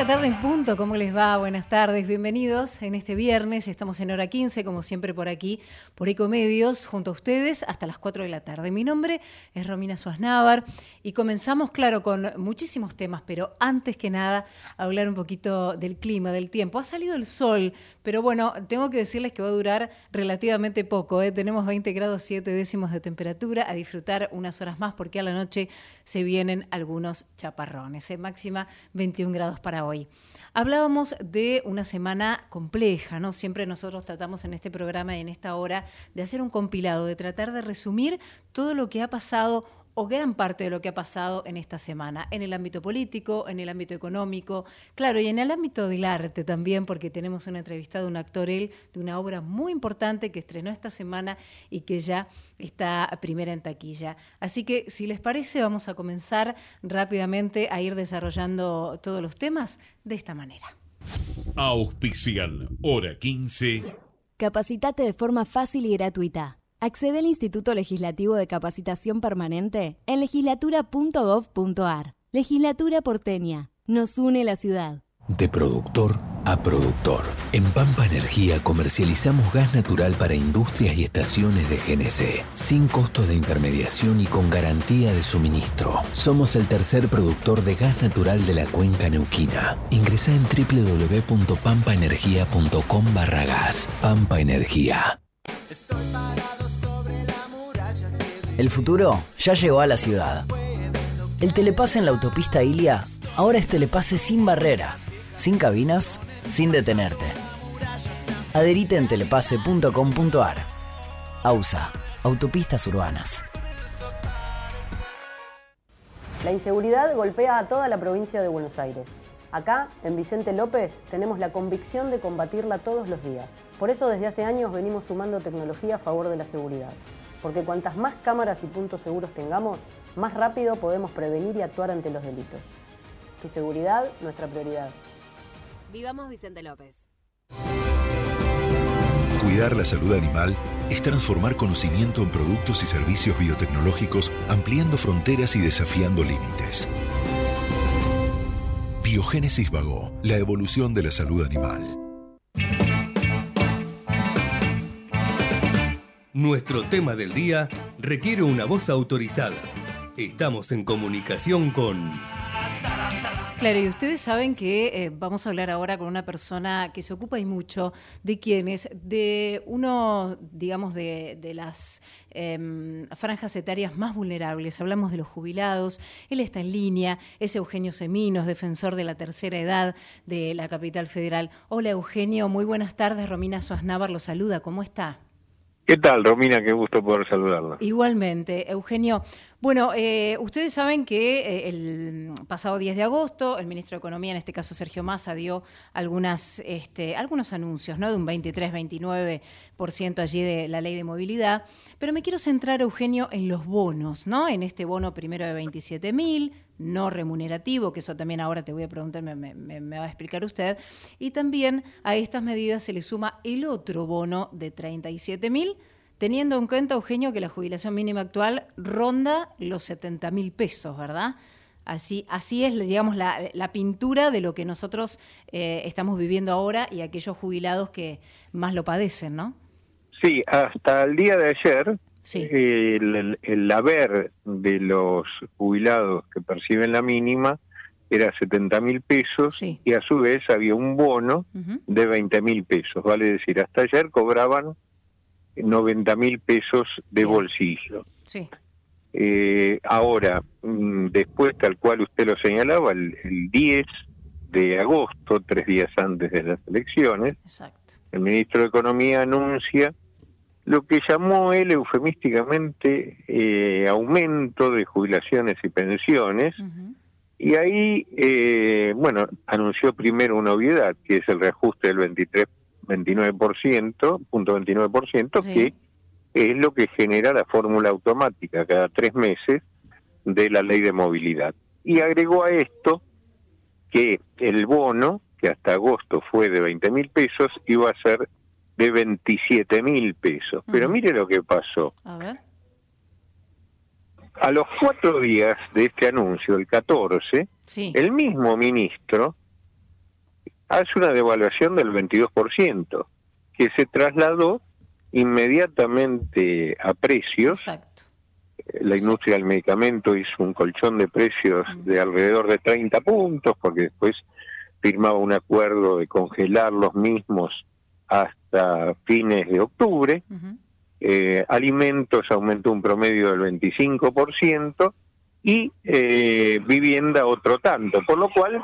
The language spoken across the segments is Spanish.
la tarde en punto, ¿cómo les va? Buenas tardes, bienvenidos en este viernes. Estamos en hora 15, como siempre por aquí, por Ecomedios, junto a ustedes hasta las 4 de la tarde. Mi nombre es Romina Suaznavar y comenzamos, claro, con muchísimos temas, pero antes que nada, hablar un poquito del clima, del tiempo. Ha salido el sol, pero bueno, tengo que decirles que va a durar relativamente poco. ¿eh? Tenemos 20 grados 7 décimos de temperatura, a disfrutar unas horas más porque a la noche se vienen algunos chaparrones. ¿eh? Máxima 21 grados para hoy. Hablábamos de una semana compleja, ¿no? Siempre nosotros tratamos en este programa y en esta hora de hacer un compilado, de tratar de resumir todo lo que ha pasado o gran parte de lo que ha pasado en esta semana, en el ámbito político, en el ámbito económico, claro, y en el ámbito del arte también, porque tenemos una entrevista de un actor, él, de una obra muy importante que estrenó esta semana y que ya está primera en taquilla. Así que, si les parece, vamos a comenzar rápidamente a ir desarrollando todos los temas de esta manera. Auspician, hora 15. Capacitate de forma fácil y gratuita. Accede al Instituto Legislativo de Capacitación Permanente en legislatura.gov.ar. Legislatura porteña. Nos une la ciudad. De productor a productor. En Pampa Energía comercializamos gas natural para industrias y estaciones de GNC, sin costos de intermediación y con garantía de suministro. Somos el tercer productor de gas natural de la cuenca neuquina. Ingresa en www.pampaenergia.com barra gas. Pampa Energía. El futuro ya llegó a la ciudad. El telepase en la autopista Ilia ahora es telepase sin barrera, sin cabinas, sin detenerte. Adherite en telepase.com.ar. AUSA, Autopistas Urbanas. La inseguridad golpea a toda la provincia de Buenos Aires. Acá, en Vicente López, tenemos la convicción de combatirla todos los días. Por eso desde hace años venimos sumando tecnología a favor de la seguridad porque cuantas más cámaras y puntos seguros tengamos, más rápido podemos prevenir y actuar ante los delitos. Tu seguridad, nuestra prioridad. Vivamos Vicente López. Cuidar la salud animal es transformar conocimiento en productos y servicios biotecnológicos, ampliando fronteras y desafiando límites. Biogénesis Vago, la evolución de la salud animal. Nuestro tema del día requiere una voz autorizada. Estamos en comunicación con... Claro, y ustedes saben que eh, vamos a hablar ahora con una persona que se ocupa y mucho de quienes, de uno, digamos, de, las em, franjas etarias más vulnerables. Hablamos de los jubilados. Él está en línea, es Eugenio Seminos, defensor de la tercera edad de la capital federal. Hola Eugenio, muy buenas tardes. Romina Suaznávar lo saluda. ¿Cómo está? ¿Qué tal, Romina? Qué gusto poder saludarla. Igualmente, Eugenio. Bueno, eh, ustedes saben que eh, el pasado 10 de agosto el ministro de Economía, en este caso Sergio Massa, dio algunas, este, algunos anuncios, ¿no? De un 23-29% allí de la ley de movilidad. Pero me quiero centrar, Eugenio, en los bonos, ¿no? En este bono primero de 27 mil, no remunerativo, que eso también ahora te voy a preguntar, me, me, va a explicar usted. Y también a estas medidas se le suma el otro bono de 37 mil teniendo en cuenta, Eugenio, que la jubilación mínima actual ronda los 70 mil pesos, ¿verdad? Así, así es, digamos, la, pintura de lo que nosotros eh, estamos viviendo ahora y aquellos jubilados que más lo padecen, ¿no? Sí, hasta el día de ayer, el, haber de los jubilados que perciben la mínima era 70 mil pesos y a su vez había un bono de 20 mil pesos, vale decir, hasta ayer cobraban 90 mil pesos de bolsillo. Sí. Eh, ahora, mm, después, tal cual usted lo señalaba, el, 10 de agosto, tres días antes de las elecciones, el ministro de Economía anuncia lo que llamó él eufemísticamente eh, aumento de jubilaciones y pensiones, y ahí, eh, bueno, anunció primero una obviedad, que es el reajuste del 23 29%, punto 29%, que es lo que genera la fórmula automática cada tres meses de la ley de movilidad. Y agregó a esto que el bono, que hasta agosto fue de 20 mil pesos, iba a ser de 27 mil pesos. Pero mire lo que pasó. A ver. A los cuatro días de este anuncio, el 14, el mismo ministro hace una devaluación del 22%, que se trasladó inmediatamente a precios. Exacto. La industria del medicamento hizo un colchón de precios de alrededor de 30 puntos, porque después firmaba un acuerdo de congelar los mismos hasta fines de octubre. Eh, alimentos aumentó un promedio del 25% y eh, vivienda otro tanto, por lo cual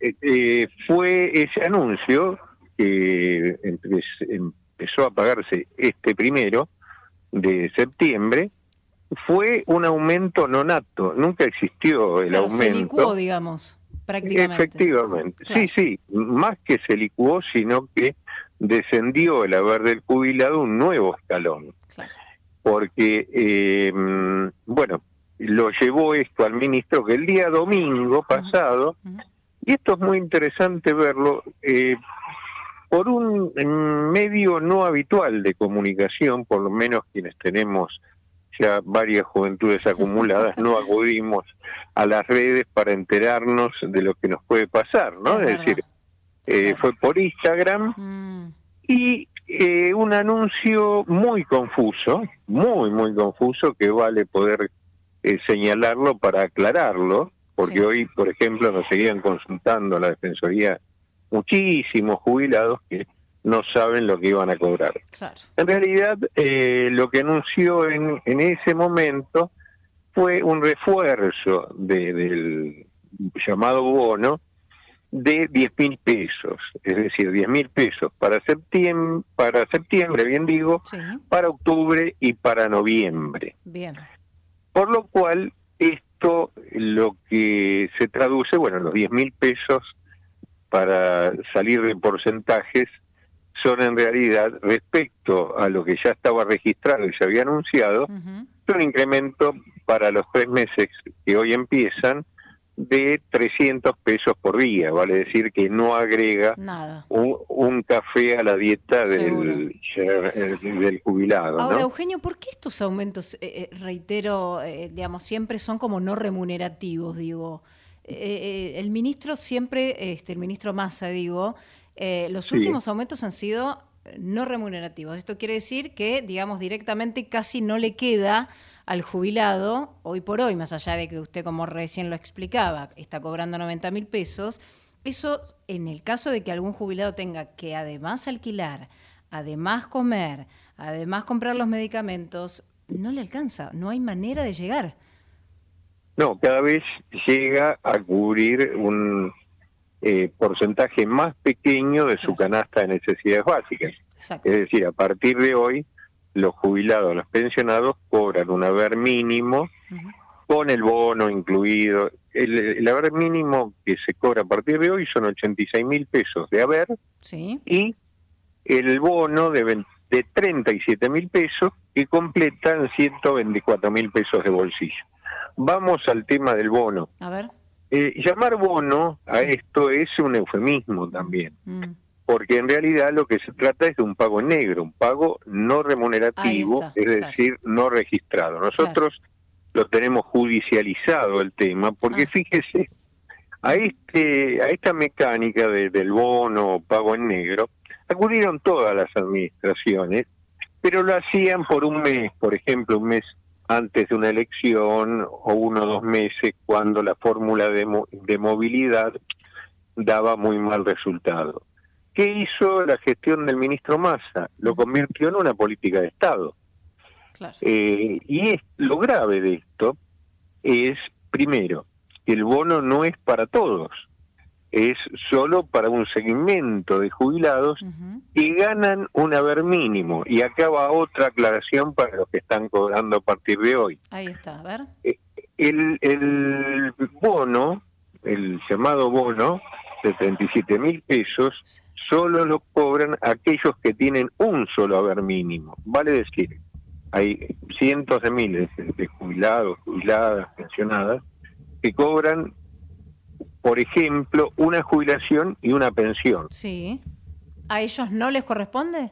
eh, fue ese anuncio que empezó a pagarse este primero de septiembre, fue un aumento nonato, nunca existió el aumento. Se licuó, digamos, prácticamente. Efectivamente, sí, sí, más que se licuó, sino que descendió el haber del jubilado un nuevo escalón. Porque, eh, bueno, lo llevó esto al ministro que el día domingo pasado, y esto es muy interesante verlo, eh, por un medio no habitual de comunicación, por lo menos quienes tenemos ya varias juventudes acumuladas, no acudimos a las redes para enterarnos de lo que nos puede pasar, ¿no? Es, decir, eh, fue por Instagram mm. y eh, un anuncio muy confuso, muy, muy confuso, que vale poder eh, señalarlo para aclararlo, porque hoy, por ejemplo, nos seguían consultando la Defensoría muchísimos jubilados que no saben lo que iban a cobrar. En realidad, eh, lo que anunció en, en ese momento fue un refuerzo del llamado bono de 10 mil pesos, es decir, 10 mil pesos para septiembre, para septiembre, bien digo, para octubre y para noviembre. Bien. Por lo cual, esto lo que se traduce, bueno, los 10 mil pesos para salir de porcentajes son en realidad, respecto a lo que ya estaba registrado y se había anunciado, un incremento para los tres meses que hoy empiezan de 300 pesos por día, vale decir que no agrega Un, café a la dieta del, del, jubilado. Ahora, Eugenio, ¿por qué estos aumentos, eh, eh, reitero, eh, digamos, siempre son como no remunerativos, digo? el ministro siempre, este, el ministro Massa, digo, eh, los últimos aumentos han sido no remunerativos. Esto quiere decir que, digamos, directamente casi no le queda al jubilado, hoy por hoy, más allá de que usted, como recién lo explicaba, está cobrando 90 mil pesos, eso en el caso de que algún jubilado tenga que además alquilar, además comer, además comprar los medicamentos, no le alcanza, no hay manera de llegar. No, cada vez llega a cubrir un, eh, porcentaje más pequeño de su canasta de necesidades básicas. Es decir, a partir de hoy, los jubilados, los pensionados cobran un haber mínimo con el bono incluido. El, haber mínimo que se cobra a partir de hoy son 86 mil pesos de haber y el bono de, de 37 mil pesos que completan 124 mil pesos de bolsillo. Vamos al tema del bono. A ver. Eh, llamar bono a esto es un eufemismo también, mm. Porque en realidad lo que se trata es de un pago negro, un pago no remunerativo, es decir, no registrado. Nosotros lo tenemos judicializado el tema, porque ah. fíjese, a este a esta mecánica del bono pago en negro acudieron todas las administraciones, pero lo hacían por un mes, por ejemplo, un mes antes de una elección o uno o dos meses cuando la fórmula de, de movilidad daba muy mal resultado. ¿Qué hizo la gestión del ministro Massa? Lo convirtió en una política de Estado. Eh, y es, lo grave de esto es, primero, que el bono no es para todos es solo para un segmento de jubilados y ganan un haber mínimo. Y acá va otra aclaración para los que están cobrando a partir de hoy. Ahí está, a ver. Eh, el, el bono, el llamado bono de 37 mil pesos, solo lo cobran aquellos que tienen un solo haber mínimo. Vale decir, hay cientos de miles de jubilados, jubiladas, pensionadas, que cobran por ejemplo, una jubilación y una pensión. Sí. ¿A ellos no les corresponde?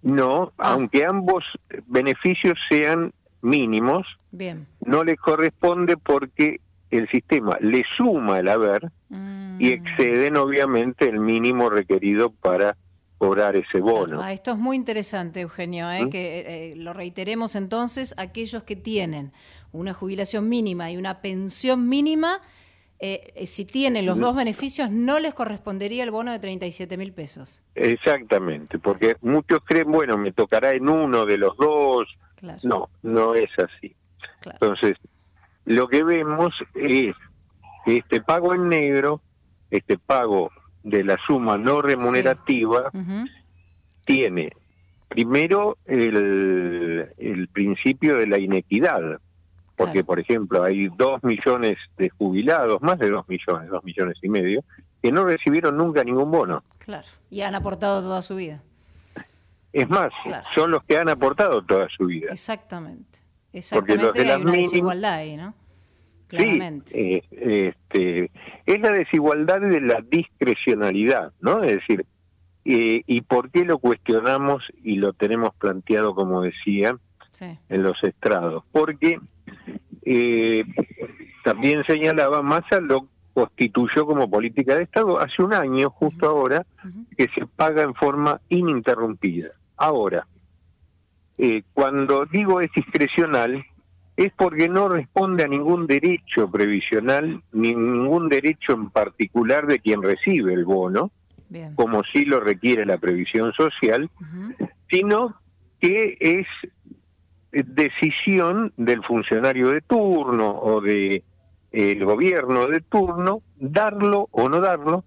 No, ah. aunque ambos beneficios sean mínimos, Bien. no les corresponde porque el sistema le suma el haber y mm. exceden obviamente el mínimo requerido para cobrar ese bono. Ah, esto es muy interesante, Eugenio, ¿eh? ¿Mm? que eh, lo reiteremos entonces, aquellos que tienen una jubilación mínima y una pensión mínima, eh, si tienen los dos beneficios, no les correspondería el bono de 37 mil pesos. Exactamente, porque muchos creen, bueno, me tocará en uno de los dos. No, no es así. Entonces, lo que vemos es que este pago en negro, este pago de la suma no remunerativa, tiene primero el, el principio de la inequidad, porque por ejemplo hay dos millones de jubilados, más de dos millones, dos millones y medio, que no recibieron nunca ningún bono. Claro, y han aportado toda su vida. Es más, son los que han aportado toda su vida. Exactamente. Exactamente, Porque hay una desigualdad ahí, ¿no? Claramente. Sí, eh, este, es la desigualdad de la discrecionalidad, ¿no? Es decir, eh, ¿y por qué lo cuestionamos y lo tenemos planteado, como decía, en los estrados? Porque eh, también señalaba, Massa lo constituyó como política de Estado hace un año, justo ahora, que se paga en forma ininterrumpida. Ahora, eh, cuando digo es discrecional, es porque no responde a ningún derecho previsional, ni ningún derecho en particular de quien recibe el bono, como sí lo requiere la previsión social, sino que es decisión del funcionario de turno o de el gobierno de turno darlo o no darlo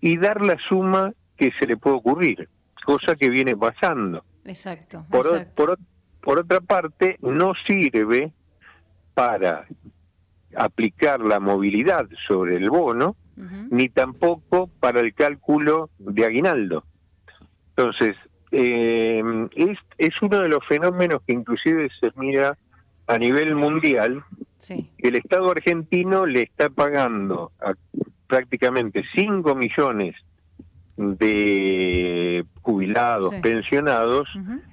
y dar la suma que se le puede ocurrir, cosa que viene pasando. Exacto. Por, por, otra parte, no sirve para aplicar la movilidad sobre el bono, ni tampoco para el cálculo de aguinaldo. Entonces, eh, es, es uno de los fenómenos que inclusive se mira a nivel mundial, que el Estado argentino le está pagando a prácticamente 5 millones de jubilados, pensionados,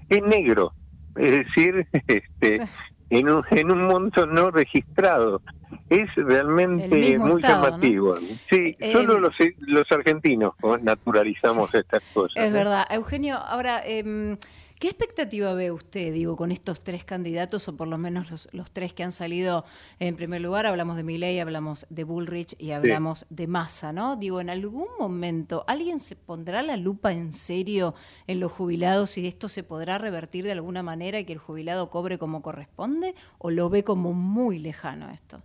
en negro, es decir, este, en, un, en un monto no registrado. Es realmente muy llamativo. Sí, eh, solo los, los argentinos naturalizamos estas cosas. Es verdad. Eugenio, ahora... Eh, ¿Qué expectativa ve usted, digo, con estos tres candidatos, o por lo menos los, tres que han salido en primer lugar? Hablamos de Milley, hablamos de Bullrich y hablamos de Massa, ¿no? Digo, ¿en algún momento alguien se pondrá la lupa en serio en los jubilados y esto se podrá revertir de alguna manera y que el jubilado cobre como corresponde? ¿O lo ve como muy lejano esto?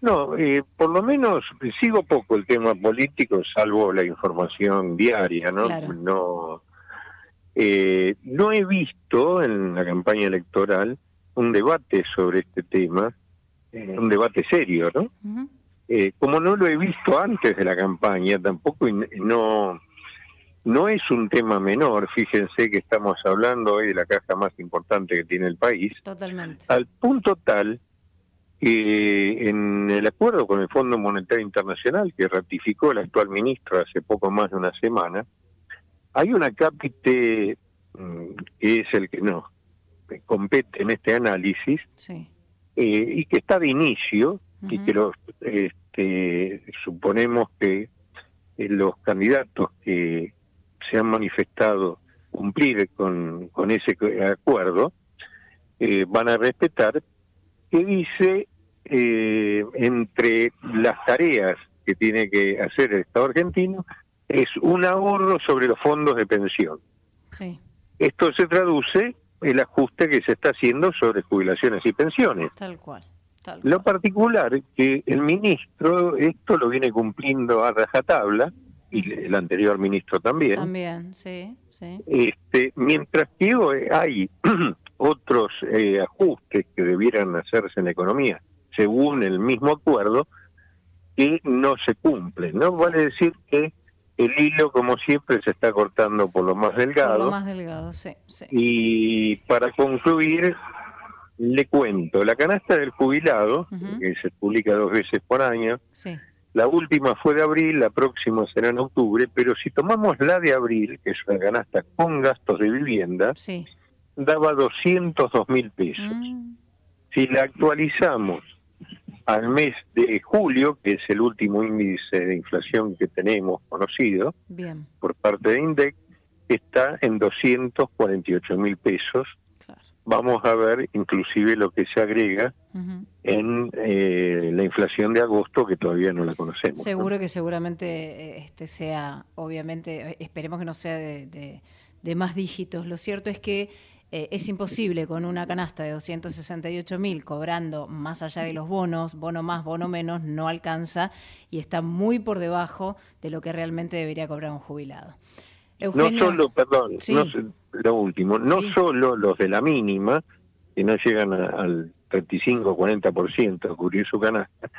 No, eh, por lo menos sigo poco el tema político, salvo la información diaria, ¿no? No eh, no he visto en la campaña electoral un debate sobre este tema, eh, un debate serio, ¿no? Eh, como no lo he visto antes de la campaña, tampoco no no es un tema menor. Fíjense que estamos hablando hoy de la caja más importante que tiene el país. Totalmente. Al punto tal que en el acuerdo con el Fondo Monetario Internacional que ratificó el actual ministro hace poco más de una semana, hay una cápite mm, que es el que nos compete en este análisis eh, y que está de inicio y que los, este, suponemos que eh, los candidatos que se han manifestado cumplir con, con ese acuerdo eh, van a respetar que dice entre las tareas que tiene que hacer el Estado argentino es un ahorro sobre los fondos de pensión. Sí. Esto se traduce el ajuste que se está haciendo sobre jubilaciones y pensiones. Tal cual. Lo particular es que el ministro esto lo viene cumpliendo a rajatabla y el anterior ministro también. También, sí, sí. Este, mientras que hay otros eh, ajustes que debieran hacerse en la economía, según el mismo acuerdo, que no se cumplen. ¿No? Vale decir que el hilo, como siempre, se está cortando por lo más delgado. Por lo más delgado, sí, Y para concluir, le cuento, la canasta del jubilado, que se publica dos veces por año, la última fue de abril, la próxima será en octubre, pero si tomamos la de abril, que es una canasta con gastos de vivienda, daba 202 mil pesos. Mm. Si la actualizamos al mes de julio, que es el último índice de inflación que tenemos conocido por parte de INDEC, está en 248 mil pesos. Vamos a ver inclusive lo que se agrega en eh, la inflación de agosto, que todavía no la conocemos. Seguro que seguramente eh, este sea, obviamente, esperemos que no sea de, de más dígitos. Lo cierto es que eh, es imposible con una canasta de 268 mil cobrando más allá de los bonos, bono más, bono menos, no alcanza y está muy por debajo de lo que realmente debería cobrar un jubilado. no solo, perdón, lo último, no solo los de la mínima, que no llegan al 35-40% a cubrir su canasta,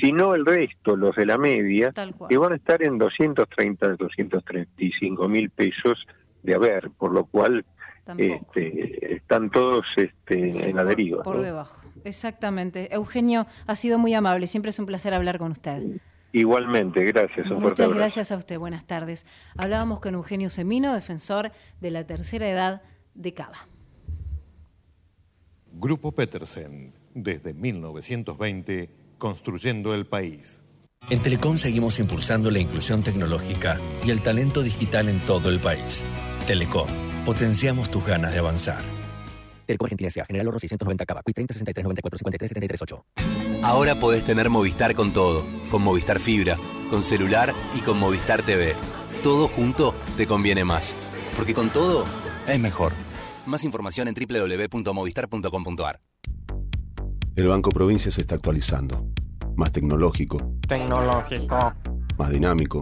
sino el resto, los de la media, que van a estar en 230, 235 mil pesos de haber, por lo cual este, están todos este, en la deriva. Por debajo, exactamente. Eugenio, ha sido muy amable, siempre es un placer hablar con usted. Igualmente, gracias. Muchas gracias a usted, buenas tardes. Hablábamos con Eugenio Semino, defensor de la tercera edad de Cava. Grupo Petersen, desde 1920, construyendo el país. En Telecom seguimos impulsando la inclusión tecnológica y el talento digital en todo el país. Telecom Potenciamos tus ganas de avanzar. Telecom Argentina General Oro 690 Cava, 30 63 94 53 73 8. Ahora podés tener Movistar con todo, con Movistar Fibra, con celular y con Movistar TV. Todo junto te conviene más, porque con todo es mejor. Más información en www.movistar.com.ar. El Banco Provincia se está actualizando. Más tecnológico. Tecnológico. Más dinámico.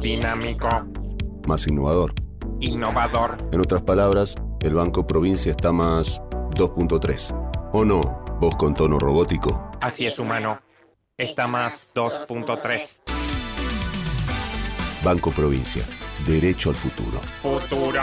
Dinámico. Más innovador innovador. En otras palabras, el Banco Provincia está más 2.3. ¿O no? Vos con tono robótico. Así es, humano. Está más 2.3. Banco Provincia. Derecho al futuro. Futuro.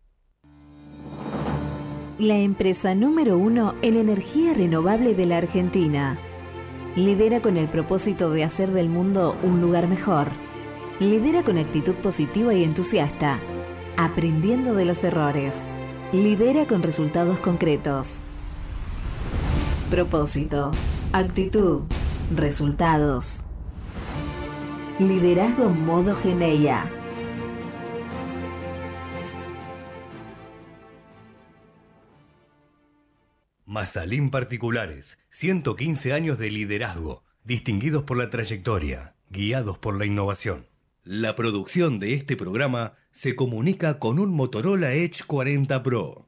la empresa número uno en energía renovable de la Argentina. Lidera con el propósito de hacer del mundo un lugar mejor. Lidera con actitud positiva y entusiasta, aprendiendo de los errores. Lidera con resultados concretos. Propósito, actitud, resultados. Liderazgo modo Geneia. Mazalín Particulares, 115 años de liderazgo, distinguidos por la trayectoria, guiados por la innovación. La producción de este programa se comunica con un Motorola Edge 40 Pro.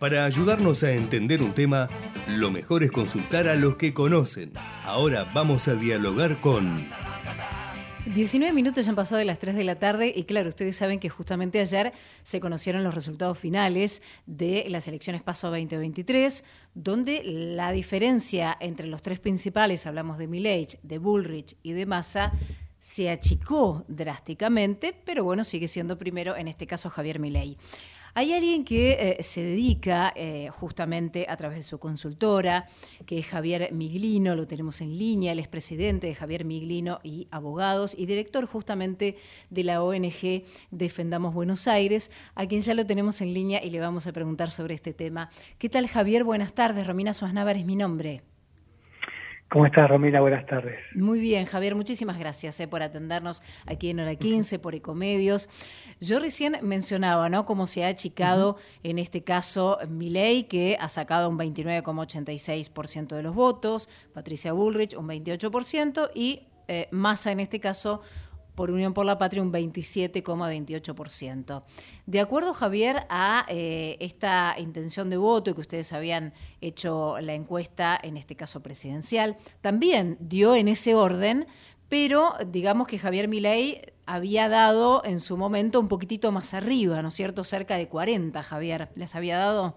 Para ayudarnos a entender un tema, lo mejor es consultar a los que conocen. Ahora vamos a dialogar con 19 minutos ya han pasado de las 3 de la tarde y claro, ustedes saben que justamente ayer se conocieron los resultados finales de las elecciones PASO 2023, donde la diferencia entre los tres principales, hablamos de Milley, de Bullrich y de Massa, se achicó drásticamente, pero bueno, sigue siendo primero en este caso Javier Milei. Hay alguien que eh, se dedica eh, justamente a través de su consultora, que es Javier Miglino, lo tenemos en línea, él es presidente de Javier Miglino y Abogados y director justamente de la ONG Defendamos Buenos Aires, a quien ya lo tenemos en línea y le vamos a preguntar sobre este tema. ¿Qué tal Javier? Buenas tardes, Romina Suaznávar es mi nombre. ¿Cómo estás, Romina? Buenas tardes. Muy bien, Javier, muchísimas gracias eh, por atendernos aquí en Hora 15, por Ecomedios. Yo recién mencionaba, ¿no?, cómo se ha achicado, en este caso, Milei, que ha sacado un 29,86% de los votos, Patricia Bullrich un 28%, y eh, Massa, en este caso, por Unión por la Patria un 27,28%. De acuerdo, Javier, a eh, esta intención de voto que ustedes habían hecho la encuesta, en este caso presidencial, también dio en ese orden, pero digamos que Javier Milei había dado en su momento un poquitito más arriba, ¿no es cierto? Cerca de 40, Javier, les había dado.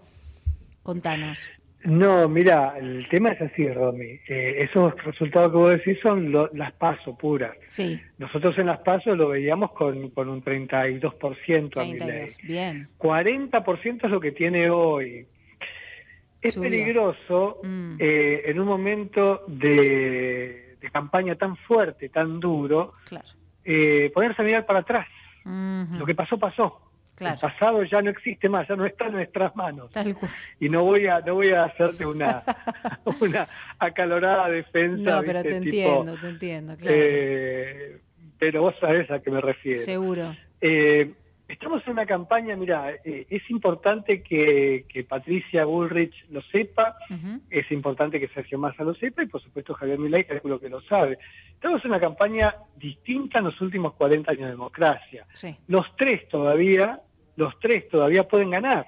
Contanos. No, mira, el tema es así, Romy. Eh, esos resultados que vos decís son las pasos puras. Sí. Nosotros en las pasos lo veíamos con, con un 32% a mi ley. Bien. 40% es lo que tiene hoy. Es peligroso mm. eh, en un momento de, campaña tan fuerte, tan duro, eh, ponerse a mirar para atrás. Lo que pasó, pasó. El pasado ya no existe más, ya no está en nuestras manos. Y no voy a no voy a hacerte una, una acalorada defensa. No, pero te entiendo, te entiendo, claro. Eh, pero vos sabés a qué me refiero. Seguro. Eh, estamos en una campaña, mira, eh, es importante que, Patricia Bullrich lo sepa, es importante que Sergio Massa lo sepa y por supuesto Javier Milei, calculo que lo sabe. Estamos en una campaña distinta en los últimos 40 años de democracia. Los tres todavía los tres todavía pueden ganar.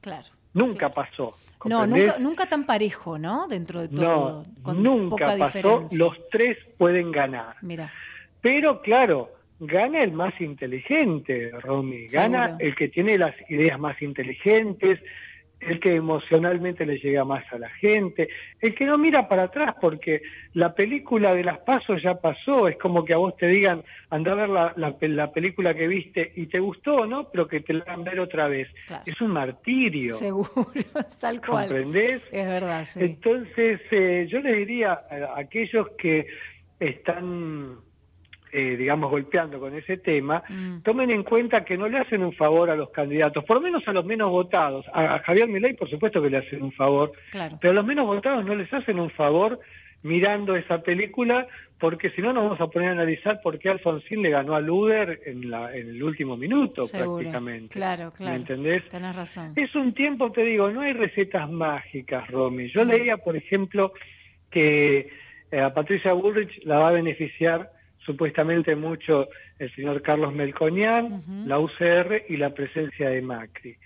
Claro. Nunca pasó. No, nunca, nunca tan parejo, ¿no? Dentro de todo. No, nunca pasó. Los tres pueden ganar. Mira. Pero claro, gana el más inteligente, Romy. Gana el que tiene las ideas más inteligentes, el que emocionalmente le llega más a la gente, el que no mira para atrás porque la película de las pasos ya pasó, es como que a vos te digan, anda a ver la, la, película que viste y te gustó, ¿no? Pero que te la hagan ver otra vez. Es un martirio. Seguro, tal cual. ¿Comprendés? Es verdad, sí. Entonces, eh, yo le diría a aquellos que están eh, digamos, golpeando con ese tema, mm. tomen en cuenta que no le hacen un favor a los candidatos, por lo menos a los menos votados. A, Javier Milei, por supuesto que le hacen un favor, pero a los menos votados no les hacen un favor mirando esa película, porque si no nos vamos a poner a analizar por qué Alfonsín le ganó a Luder en, la, en el último minuto prácticamente. Claro, claro. ¿Me entendés? Tenés razón. Es un tiempo, te digo, no hay recetas mágicas, Romy. Yo leía, por ejemplo, que eh, a Patricia Bullrich la va a beneficiar supuestamente mucho el señor Carlos Melconian, la UCR y la presencia de Macri.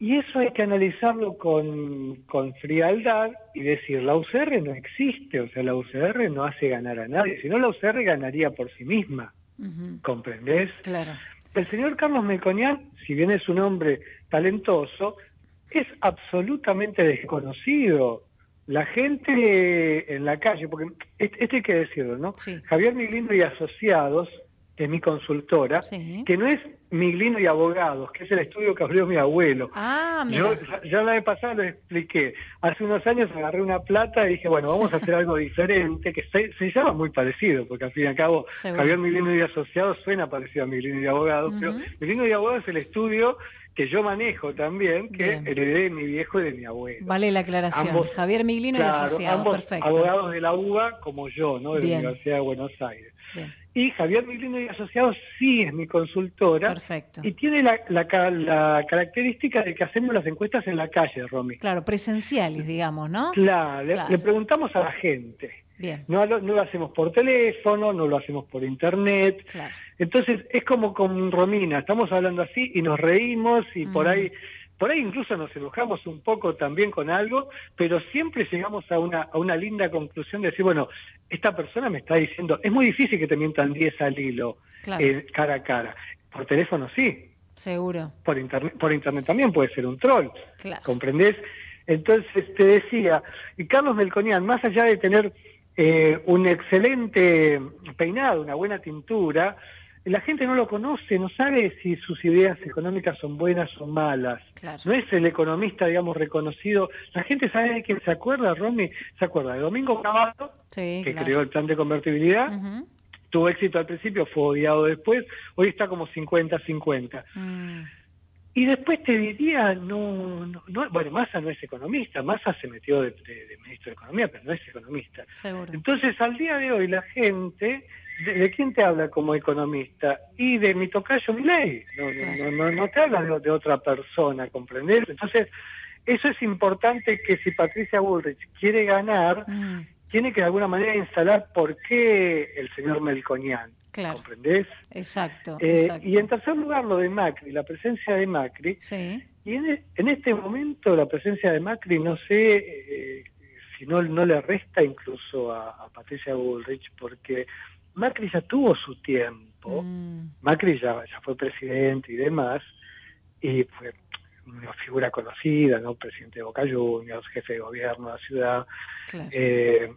Y eso hay que analizarlo con, con, frialdad y decir, la UCR no existe, o sea, la UCR no hace ganar a nadie, si no la UCR ganaría por sí misma, ¿comprendés? Claro. El señor Carlos Melconian, si bien es un hombre talentoso, es absolutamente desconocido la gente en la calle, porque esto hay que decirlo, ¿no? Javier Miglino y Asociados, es mi consultora, que no es Miglino y Abogados, que es el estudio que abrió mi abuelo. Ah, Yo ya la vez pasada lo expliqué. Hace unos años agarré una plata y dije, bueno, vamos a hacer algo diferente, que se, llama muy parecido, porque al fin y al cabo Javier Miglino y Asociados suena parecido a Miglino y Abogados, pero Miglino y Abogados es el estudio que yo manejo también, que heredé de mi viejo y de mi abuelo. Vale la aclaración. Javier Miglino y asociado, perfecto. Abogados de la UBA como yo, ¿no? De la Universidad de Buenos Aires. Y Javier Miglino y asociados sí es mi consultora. Perfecto. Y tiene la, la, característica de que hacemos las encuestas en la calle, Romy. Claro, presenciales, digamos, ¿no? Claro, le preguntamos a la gente. No, no, lo hacemos por teléfono, no lo hacemos por internet. Entonces es como con Romina, estamos hablando así y nos reímos y por mm. ahí por ahí incluso nos enojamos un poco también con algo, pero siempre llegamos a una, a una linda conclusión de decir, bueno, esta persona me está diciendo, es muy difícil que te mientan 10 al hilo, eh, cara a cara. Por teléfono sí. Seguro. Por internet, por internet también puede ser un troll. ¿Comprendés? Entonces te decía, y Carlos Melconian, más allá de tener eh, un excelente peinado, una buena tintura, la gente no lo conoce, no sabe si sus ideas económicas son buenas o malas. No es el economista, digamos, reconocido. La gente sabe de quién se acuerda, Romy, se acuerda de Domingo Cavallo, que creó el plan de convertibilidad. Tuvo éxito al principio, fue odiado después, hoy está como 50-50. Mm. Y después te diría, no, no, bueno, Massa no es economista, Massa se metió de, ministro de Economía, pero no es economista. Entonces, al día de hoy, la gente ¿De, quién te habla como economista? Y de mi tocayo Milei. No, no, no, te habla de, otra persona, ¿comprendés? Entonces, eso es importante que si Patricia Bullrich quiere ganar, mm. tiene que de alguna manera instalar por qué el señor Melconian. ¿Comprendés? Exacto, eh, Y en tercer lugar, lo de Macri, la presencia de Macri. Sí. Y en, en este momento, la presencia de Macri, no sé eh, si no, no le resta incluso a, a Patricia Bullrich, porque Macri ya tuvo su tiempo, mm. Macri ya, ya fue presidente y demás, y fue una figura conocida, ¿no? Presidente de Boca Juniors, jefe de gobierno de la ciudad, eh,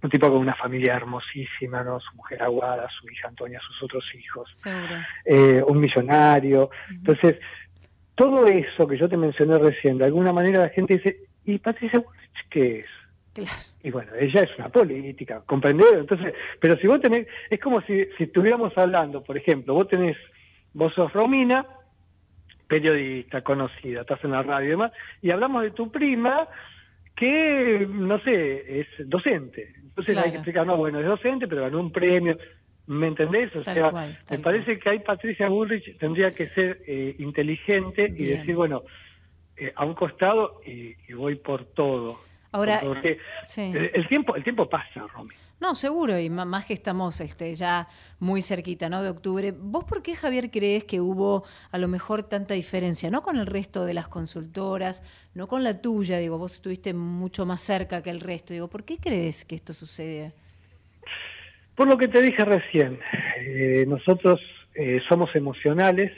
un tipo con una familia hermosísima, ¿no? Su mujer Aguada, su hija Antonia, sus otros hijos, eh, un millonario. Entonces, todo eso que yo te mencioné recién, de alguna manera la gente dice, ¿y Patricia qué es? Y bueno, ella es una política, ¿comprendés? Entonces, pero si vos tenés, es como si, si estuviéramos hablando, por ejemplo, vos tenés, vos sos Romina, periodista, conocida, estás en la radio y demás, y hablamos de tu prima, que, no sé, es docente. Entonces hay que explicar, no, bueno, es docente, pero ganó un premio. ¿Me entendés? O sea, me parece que ahí Patricia Bullrich tendría que ser eh, inteligente y decir, bueno, eh, a un costado y, voy por todo. Ahora, el, tiempo el tiempo pasa, Romy. No, seguro, y más que estamos este, ya muy cerquita, ¿no? De octubre. ¿Vos por qué, Javier, crees que hubo a lo mejor tanta diferencia? No con el resto de las consultoras, no con la tuya, digo, vos estuviste mucho más cerca que el resto. Digo, ¿por qué crees que esto sucede? Por lo que te dije recién, eh, nosotros eh, somos emocionales,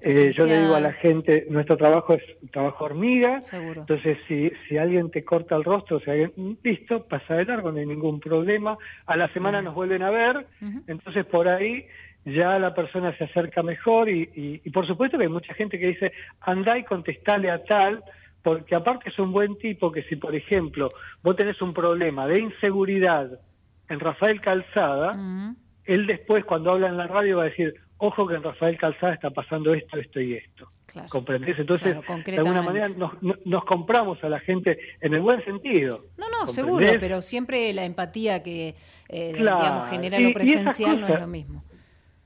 eh, yo le digo a la gente, nuestro trabajo es trabajo hormiga, entonces si, si alguien te corta el rostro, si alguien, listo, pasa de largo, no hay ningún problema, a la semana nos vuelven a ver, entonces por ahí ya la persona se acerca mejor y, y, por supuesto que hay mucha gente que dice, andá y contestale a tal, porque aparte es un buen tipo que si por ejemplo vos tenés un problema de inseguridad en Rafael Calzada, él después cuando habla en la radio va a decir, ojo que en Rafael Calzada está pasando esto, esto y esto. Claro. ¿Comprendés? Entonces, de alguna manera nos, compramos a la gente en el buen sentido. No, no, seguro, pero siempre la empatía que eh, digamos, genera lo presencial no es lo mismo.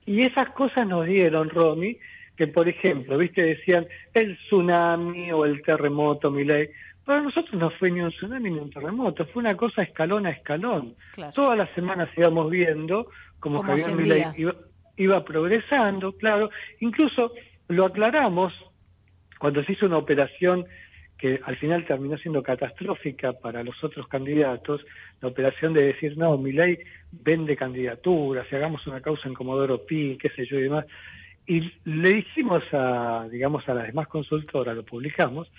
Y esas cosas nos dieron, Romy, que por ejemplo, viste, decían el tsunami o el terremoto, mi ley. Para nosotros no fue ni un tsunami ni un terremoto, fue una cosa escalón a escalón. Todas las semanas íbamos viendo como Javier Milei iba, iba progresando, claro. Incluso lo aclaramos cuando se hizo una operación que al final terminó siendo catastrófica para los otros candidatos, la operación de decir, no, mi ley vende candidaturas, y hagamos una causa en Comodoro Pi, qué sé yo y demás. Y le dijimos a, digamos, a las demás consultoras, lo publicamos,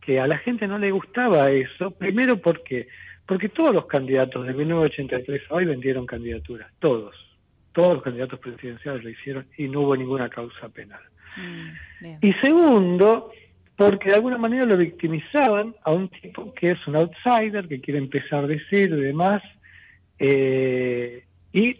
que a la gente no le gustaba eso, primero porque porque todos los candidatos de 1983 hoy vendieron candidaturas, todos todos los candidatos presidenciales lo hicieron y no hubo ninguna causa penal. Mm, y segundo, porque de alguna manera lo victimizaban a un tipo que es un outsider, que quiere empezar de cero y demás, eh, y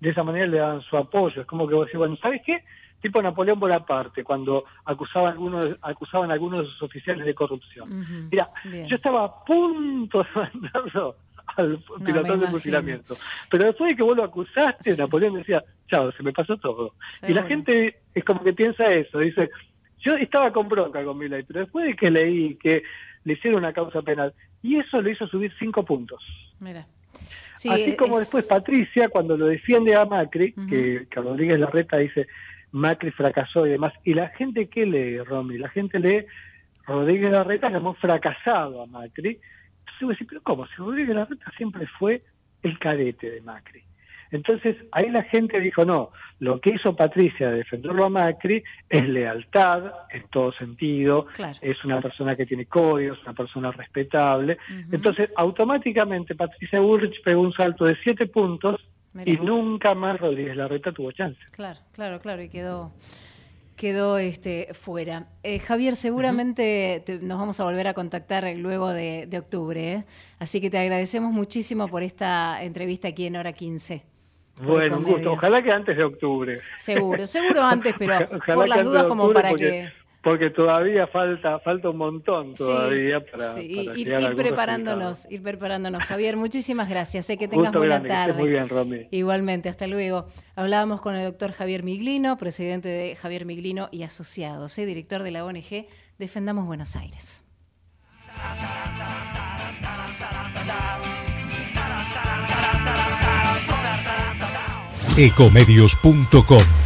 de esa manera le daban su apoyo. Es como que vos decís, bueno, ¿sabes qué? Tipo Napoleón Bonaparte, cuando acusaban algunos, acusaban a algunos de sus oficiales de corrupción. Mira, yo estaba a punto de mandarlo al pilotón de fusilamiento. Pero después de que vos lo acusaste, Napoleón decía, chao, se me pasó todo. Y la gente es como que piensa eso, dice, yo estaba con bronca con Milay, pero después de que leí que le hicieron una causa penal, y eso le hizo subir cinco puntos. Mira. Así como después Patricia, cuando lo defiende a Macri, que, que Rodríguez Larreta dice, Macri fracasó y demás, y la gente que lee, Romy, la gente lee, Rodríguez Larreta llamó fracasado a Macri, entonces pero ¿cómo? Si Rodríguez Larreta siempre fue el cadete de Macri. Entonces ahí la gente dijo, no, lo que hizo Patricia de defenderlo a Macri es lealtad en todo sentido, es una persona que tiene códigos, una persona respetable. Entonces automáticamente Patricia Bullrich pegó un salto de siete puntos y nunca más Rodríguez Larreta tuvo chance. Claro, claro, claro, y quedó quedó este, fuera. Eh, Javier, seguramente nos vamos a volver a contactar luego de, octubre, ¿eh? así que te agradecemos muchísimo por esta entrevista aquí en Hora 15. Bueno, un gusto. Ojalá que antes de octubre. Seguro, seguro antes, pero por las dudas como para que porque todavía falta falta un montón todavía para, sí. ir, preparándonos ir preparándonos. Javier muchísimas gracias. Sé que tengas buena tarde. muy bien Romy. Igualmente hasta luego. Hablábamos con el doctor Javier Miglino presidente de Javier Miglino y asociados ¿eh? director de la ONG Defendamos Buenos Aires. Ecomedios.com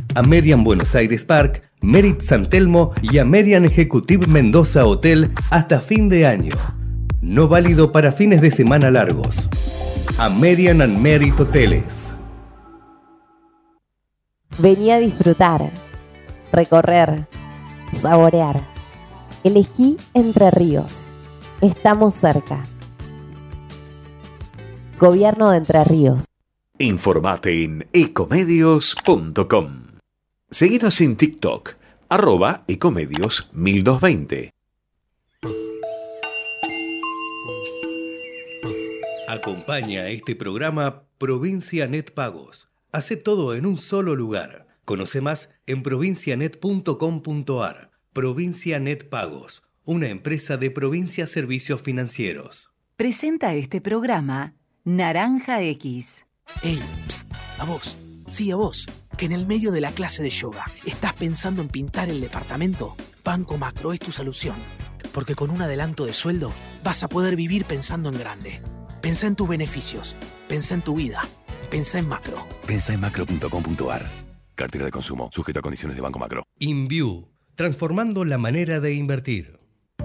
American Buenos Aires Park, Merit San Telmo y American Executive Mendoza Hotel hasta fin de año. No válido para fines de semana largos. American and Merit Hoteles. Vení a disfrutar, recorrer, saborear. Elegí Entre Ríos. Estamos cerca. Gobierno de Entre Ríos. Informate en ecomedios.com. Seguinos en TikTok, arroba ecomedios 1220. Acompaña a este programa Provincia Net Pagos. Hace todo en un solo lugar. Conoce más en provincianet.com.ar. Provincia Net Pagos, una empresa de Provincia Servicios Financieros. Presenta este programa Naranja X. Ey, a vos, sí, a vos que en el medio de la clase de yoga estás pensando en pintar el departamento, Banco Macro es tu solución. Porque con un adelanto de sueldo vas a poder vivir pensando en grande. Pensa en tus beneficios, pensa en tu vida, pensa en macro. Pensa en macro.com.ar. Cartera de consumo, sujeto a condiciones de Banco Macro. InView, transformando la manera de invertir.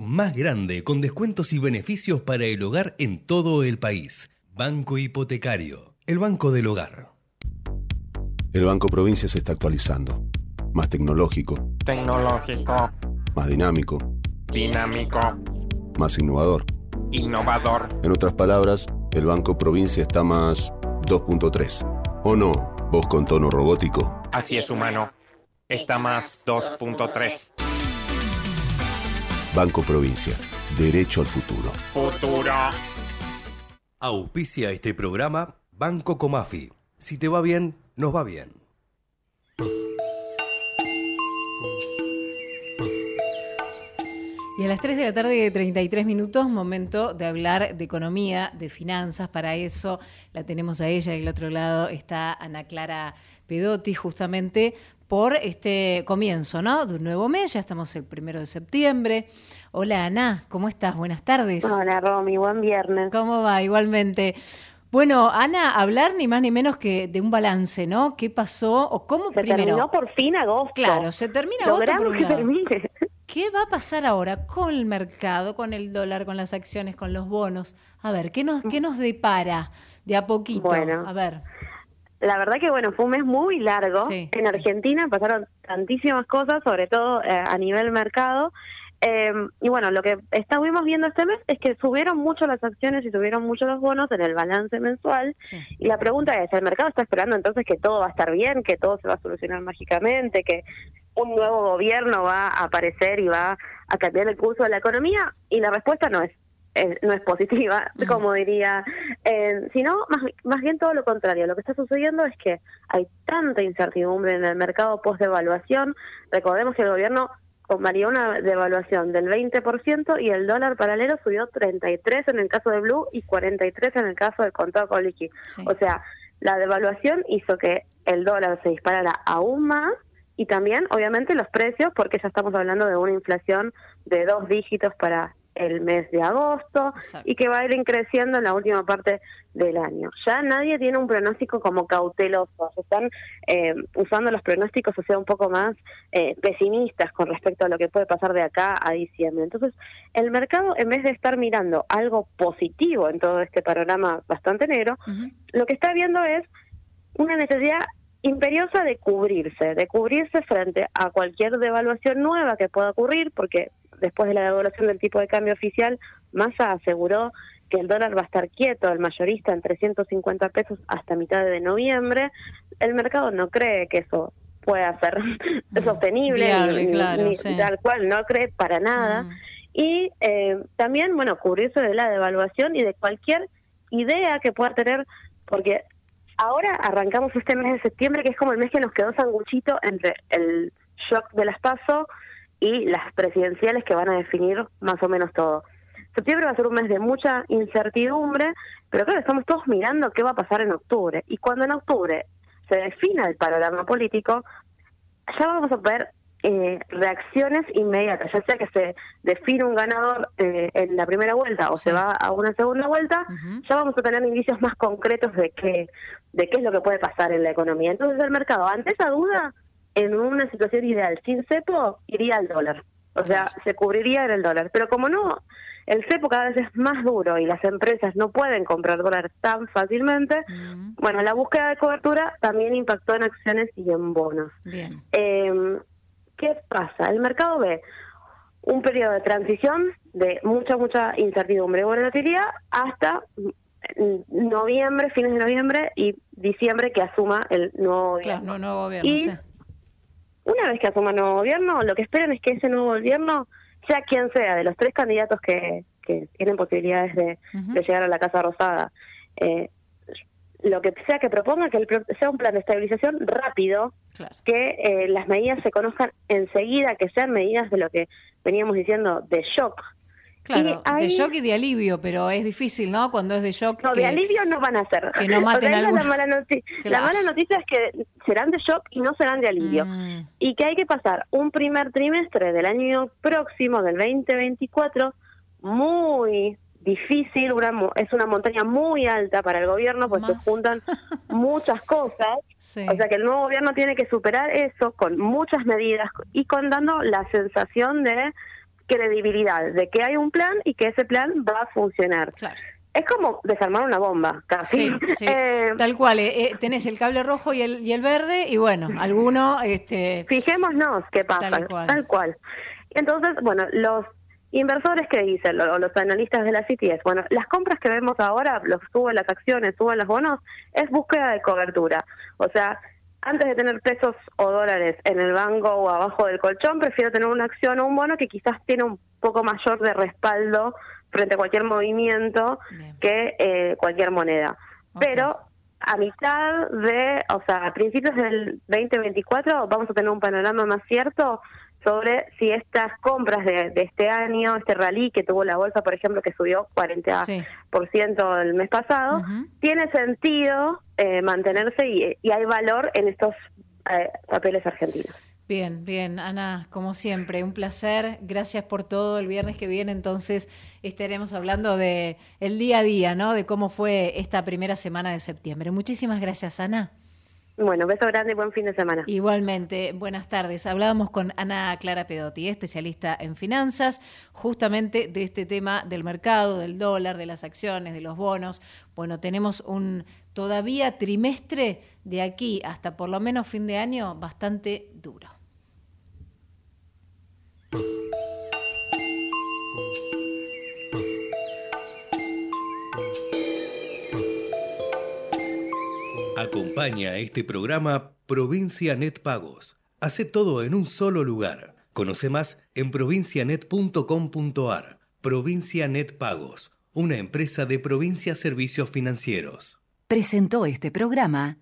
más grande con descuentos y beneficios para el hogar en todo el país. Banco Hipotecario, el banco del hogar. El Banco Provincia se está actualizando. Más tecnológico. Tecnológico. Más dinámico. Dinámico. Más innovador. Innovador. En otras palabras, el Banco Provincia está más 2.3. ¿O no? Vos con tono robótico. Así es, humano. Está más 2.3. Banco Provincia. Derecho al futuro. Futuro. Auspicia este programa Banco Comafi. Si te va bien, nos va bien. Y a las 3 de la tarde, 33 minutos, momento de hablar de economía, de finanzas. Para eso la tenemos a ella y al otro lado está Ana Clara Pedotti, justamente por este comienzo, ¿no? De un nuevo mes, ya estamos el primero de septiembre. Hola Ana, ¿cómo estás? Buenas tardes. Hola Romy, buen viernes. ¿Cómo va? Igualmente. Bueno, Ana, hablar ni más ni menos que de un balance, ¿no? ¿Qué pasó o cómo se terminó por fin agosto. Claro, se termina agosto por termine. ¿Qué va a pasar ahora con el mercado, con el dólar, con las acciones, con los bonos? A ver, ¿qué nos, qué nos depara de a poquito? Bueno, a ver. La verdad que bueno, fue un mes muy largo. en Argentina pasaron tantísimas cosas, sobre todo eh, a nivel mercado. Em, y bueno, lo que estuvimos viendo este mes es que subieron mucho las acciones y subieron mucho los bonos en el balance mensual. Y la pregunta es, ¿el mercado está esperando entonces que todo va a estar bien, que todo se va a solucionar mágicamente, que un nuevo gobierno va a aparecer y va a cambiar el curso de la economía? Y la respuesta no es eh, no es positiva, como diría, eh, sino más, más bien todo lo contrario. Lo que está sucediendo es que hay tanta incertidumbre en el mercado post-devaluación. Recordemos que el gobierno varió una devaluación del 20% y el dólar paralelo subió 33 en el caso de Blue y 43 en el caso del contrato con liqui. O sea, la devaluación hizo que el dólar se disparara aún más y también, obviamente, los precios, porque ya estamos hablando de una inflación de dos dígitos para el mes de agosto y que va a ir creciendo en la última parte del año. Ya nadie tiene un pronóstico como cauteloso, se están eh, usando los pronósticos, o sea, un poco más eh, pesimistas con respecto a lo que puede pasar de acá a diciembre. Entonces, el mercado, en vez de estar mirando algo positivo en todo este panorama bastante negro, lo que está viendo es una necesidad imperiosa de cubrirse, de cubrirse frente a cualquier devaluación nueva que pueda ocurrir, porque después de la devaluación del tipo de cambio oficial, Massa aseguró que el dólar va a estar quieto, el mayorista en 350 pesos hasta mitad de noviembre. El mercado no cree que eso pueda ser mm. sostenible, ni, tal cual, no cree para nada. Mm. Y eh, también, bueno, cubrirse de la devaluación y de cualquier idea que pueda tener, porque ahora arrancamos este mes de septiembre, que es como el mes que nos quedó sanguchito entre el shock de las PASO y las presidenciales que van a definir más o menos todo. Septiembre va a ser un mes de mucha incertidumbre, pero claro, estamos todos mirando qué va a pasar en octubre. Y cuando en octubre se defina el panorama político, ya vamos a ver eh, reacciones inmediatas, ya sea que se define un ganador eh, en la primera vuelta o se va a una segunda vuelta, ya vamos a tener indicios más concretos de qué, de qué es lo que puede pasar en la economía. Entonces el mercado, ante esa duda, en una situación ideal sin cepo, iría al dólar. O sea, se cubriría en el dólar. Pero como no, el cepo cada vez es más duro y las empresas no pueden comprar dólares tan fácilmente, bueno, la búsqueda de cobertura también impactó en acciones y en bonos. Bien. Eh, ¿Qué pasa? El mercado ve un periodo de transición de mucha, mucha incertidumbre y volatilidad hasta noviembre, fines de noviembre y diciembre que asuma el nuevo gobierno. Claro, nuevo gobierno, y Una vez que asuma el nuevo gobierno, lo que esperan es que ese nuevo gobierno, sea quien sea, de los tres candidatos que, que tienen posibilidades de, llegar a la Casa Rosada, eh, lo que sea que proponga, que sea un plan de estabilización rápido, que eh, las medidas se conozcan enseguida, que sean medidas de lo que veníamos diciendo de shock. Claro, de shock y de alivio, pero es difícil, ¿no? Cuando es de shock. No, de alivio no van a ser. Que no maten la, mala la mala noticia es que serán de shock y no serán de alivio. Mm. Y que hay que pasar un primer trimestre del año próximo, del 2024, muy difícil, una, es una montaña muy alta para el gobierno, pues se juntan muchas cosas. O sea que el nuevo gobierno tiene que superar eso con muchas medidas y con dando la sensación de credibilidad, de que hay un plan y que ese plan va a funcionar. Es como desarmar una bomba, casi. Eh, Tal cual, eh, eh, tenés el cable rojo y el, y el verde y bueno, alguno... Este... Fijémonos qué pasa, tal cual. Tal cual. Entonces, bueno, los Inversores que dicen, o los analistas de la City es, bueno, las compras que vemos ahora, los suben las acciones, suben los bonos, es búsqueda de cobertura. O sea, antes de tener pesos o dólares en el banco o abajo del colchón, prefiero tener una acción o un bono que quizás tiene un poco mayor de respaldo frente a cualquier movimiento que eh, cualquier moneda. Pero a mitad de, o sea, a principios del 2024 vamos a tener un panorama más cierto sobre si estas compras de, este año, este rally que tuvo la bolsa, por ejemplo, que subió 40% el mes pasado, tiene sentido eh, mantenerse y, hay valor en estos eh, papeles argentinos. Bien, bien, Ana, como siempre, un placer. Gracias por todo. El viernes que viene, entonces, estaremos hablando de el día a día, ¿no? De cómo fue esta primera semana de septiembre. Muchísimas gracias, Ana. Bueno, beso grande y buen fin de semana. Igualmente, buenas tardes. Hablábamos con Ana Clara Pedotti, especialista en finanzas, justamente de este tema del mercado, del dólar, de las acciones, de los bonos. Bueno, tenemos un todavía trimestre de aquí hasta por lo menos fin de año bastante duro. Acompaña a este programa Provincia Net Pagos. Hace todo en un solo lugar. Conoce más en provincianet.com.ar. Provincia Net Pagos, una empresa de Provincia Servicios Financieros. Presentó este programa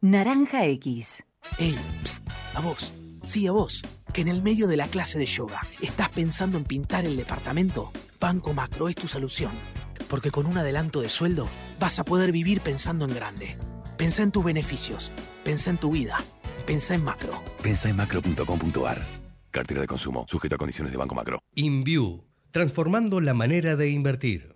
Naranja X. Ey, psst, a vos, sí a vos, que en el medio de la clase de yoga estás pensando en pintar el departamento. Banco Macro es tu solución, porque con un adelanto de sueldo vas a poder vivir pensando en grande. Pensa en tus beneficios, pensa en tu vida, pensa en macro. Pensa en macro.com.ar. Cartera de consumo, sujeto a condiciones de Banco Macro. InView, transformando la manera de invertir.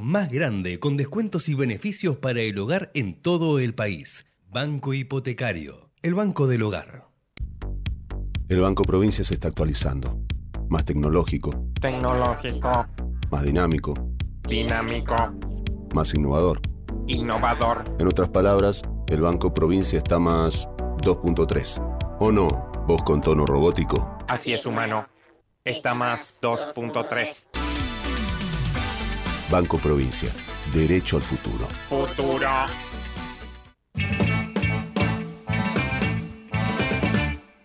más grande con descuentos y beneficios para el hogar en todo el país. Banco Hipotecario, el banco del hogar. El Banco Provincia se está actualizando. Más tecnológico, Tecnológico, más dinámico, dinámico, más innovador. innovador. En otras palabras, el Banco Provincia está más 2.3. ¿O no? Vos con tono robótico. Así es, humano. Está más 2.3. Banco Provincia. Derecho al futuro. Futuro.